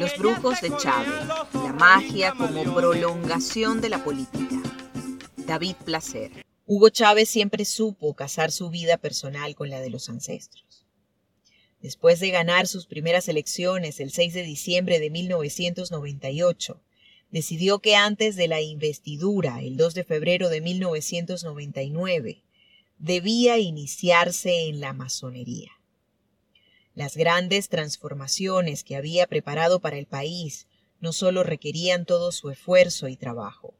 Los brujos de Chávez, la magia como prolongación de la política. David Placer. Hugo Chávez siempre supo casar su vida personal con la de los ancestros. Después de ganar sus primeras elecciones el 6 de diciembre de 1998, decidió que antes de la investidura, el 2 de febrero de 1999, debía iniciarse en la masonería. Las grandes transformaciones que había preparado para el país no solo requerían todo su esfuerzo y trabajo,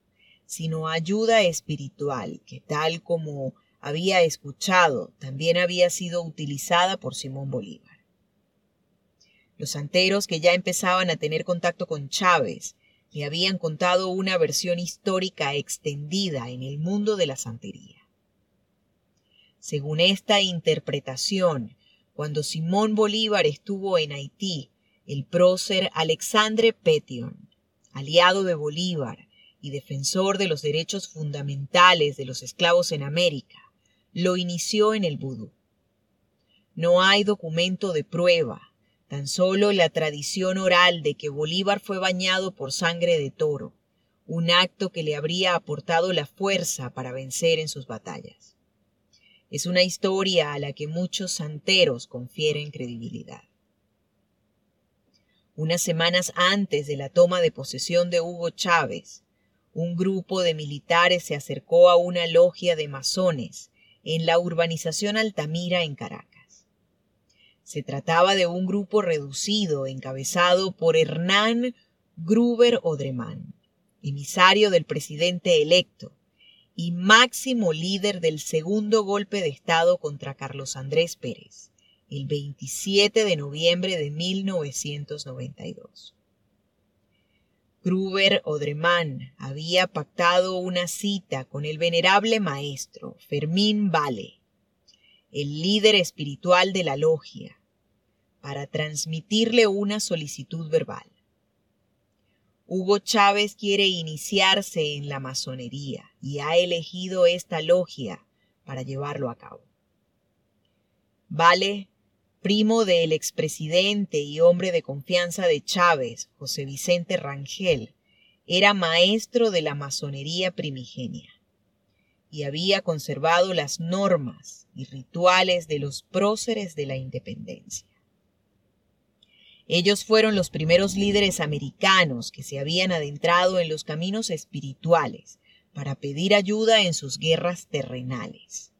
sino ayuda espiritual que tal como había escuchado también había sido utilizada por Simón Bolívar. Los santeros que ya empezaban a tener contacto con Chávez le habían contado una versión histórica extendida en el mundo de la santería. Según esta interpretación, cuando Simón Bolívar estuvo en Haití, el prócer Alexandre Petion, aliado de Bolívar y defensor de los derechos fundamentales de los esclavos en América, lo inició en el vudú. No hay documento de prueba, tan solo la tradición oral de que Bolívar fue bañado por sangre de toro, un acto que le habría aportado la fuerza para vencer en sus batallas. Es una historia a la que muchos santeros confieren credibilidad. Unas semanas antes de la toma de posesión de Hugo Chávez, un grupo de militares se acercó a una logia de masones en la urbanización Altamira en Caracas. Se trataba de un grupo reducido encabezado por Hernán Gruber Odremán, emisario del presidente electo, y máximo líder del segundo golpe de Estado contra Carlos Andrés Pérez, el 27 de noviembre de 1992. Gruber Odremán había pactado una cita con el venerable maestro Fermín Vale, el líder espiritual de la logia, para transmitirle una solicitud verbal. Hugo Chávez quiere iniciarse en la masonería y ha elegido esta logia para llevarlo a cabo. Vale, primo del expresidente y hombre de confianza de Chávez, José Vicente Rangel, era maestro de la masonería primigenia y había conservado las normas y rituales de los próceres de la independencia. Ellos fueron los primeros líderes americanos que se habían adentrado en los caminos espirituales para pedir ayuda en sus guerras terrenales.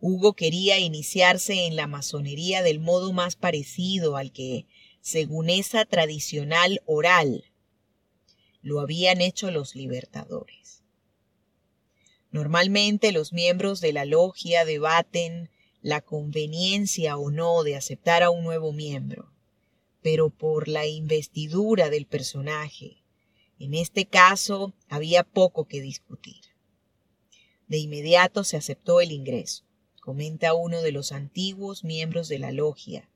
Hugo quería iniciarse en la masonería del modo más parecido al que, según esa tradicional oral, lo habían hecho los libertadores. Normalmente los miembros de la logia debaten la conveniencia o no de aceptar a un nuevo miembro pero por la investidura del personaje. En este caso había poco que discutir. De inmediato se aceptó el ingreso, comenta uno de los antiguos miembros de la logia,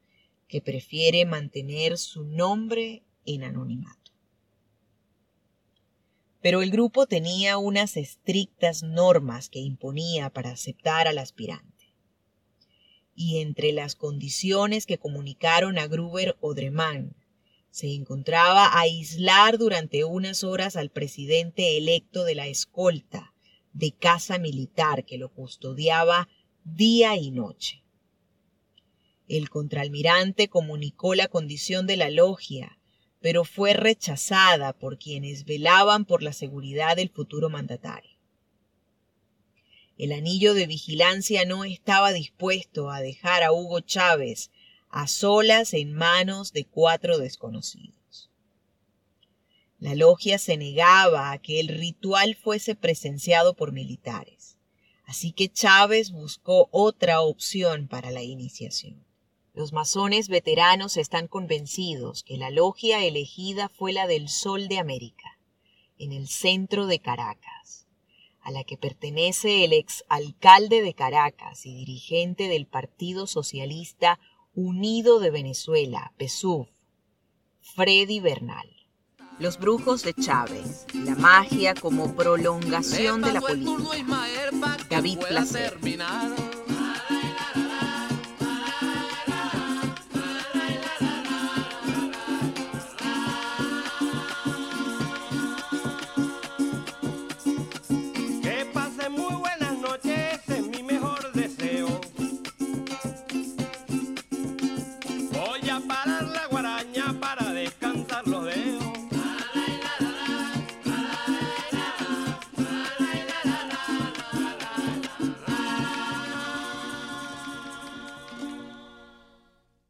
que prefiere mantener su nombre en anonimato. Pero el grupo tenía unas estrictas normas que imponía para aceptar al aspirante y entre las condiciones que comunicaron a Gruber Odremán se encontraba aislar durante unas horas al presidente electo de la escolta de casa militar que lo custodiaba día y noche. El contraalmirante comunicó la condición de la logia, pero fue rechazada por quienes velaban por la seguridad del futuro mandatario. El anillo de vigilancia no estaba dispuesto a dejar a Hugo Chávez a solas en manos de cuatro desconocidos. La logia se negaba a que el ritual fuese presenciado por militares, así que Chávez buscó otra opción para la iniciación. Los masones veteranos están convencidos que la logia elegida fue la del Sol de América, en el centro de Caracas a la que pertenece el exalcalde de Caracas y dirigente del Partido Socialista Unido de Venezuela, PSUV, Freddy Bernal. Los brujos de Chávez, la magia como prolongación de la política. David Placer.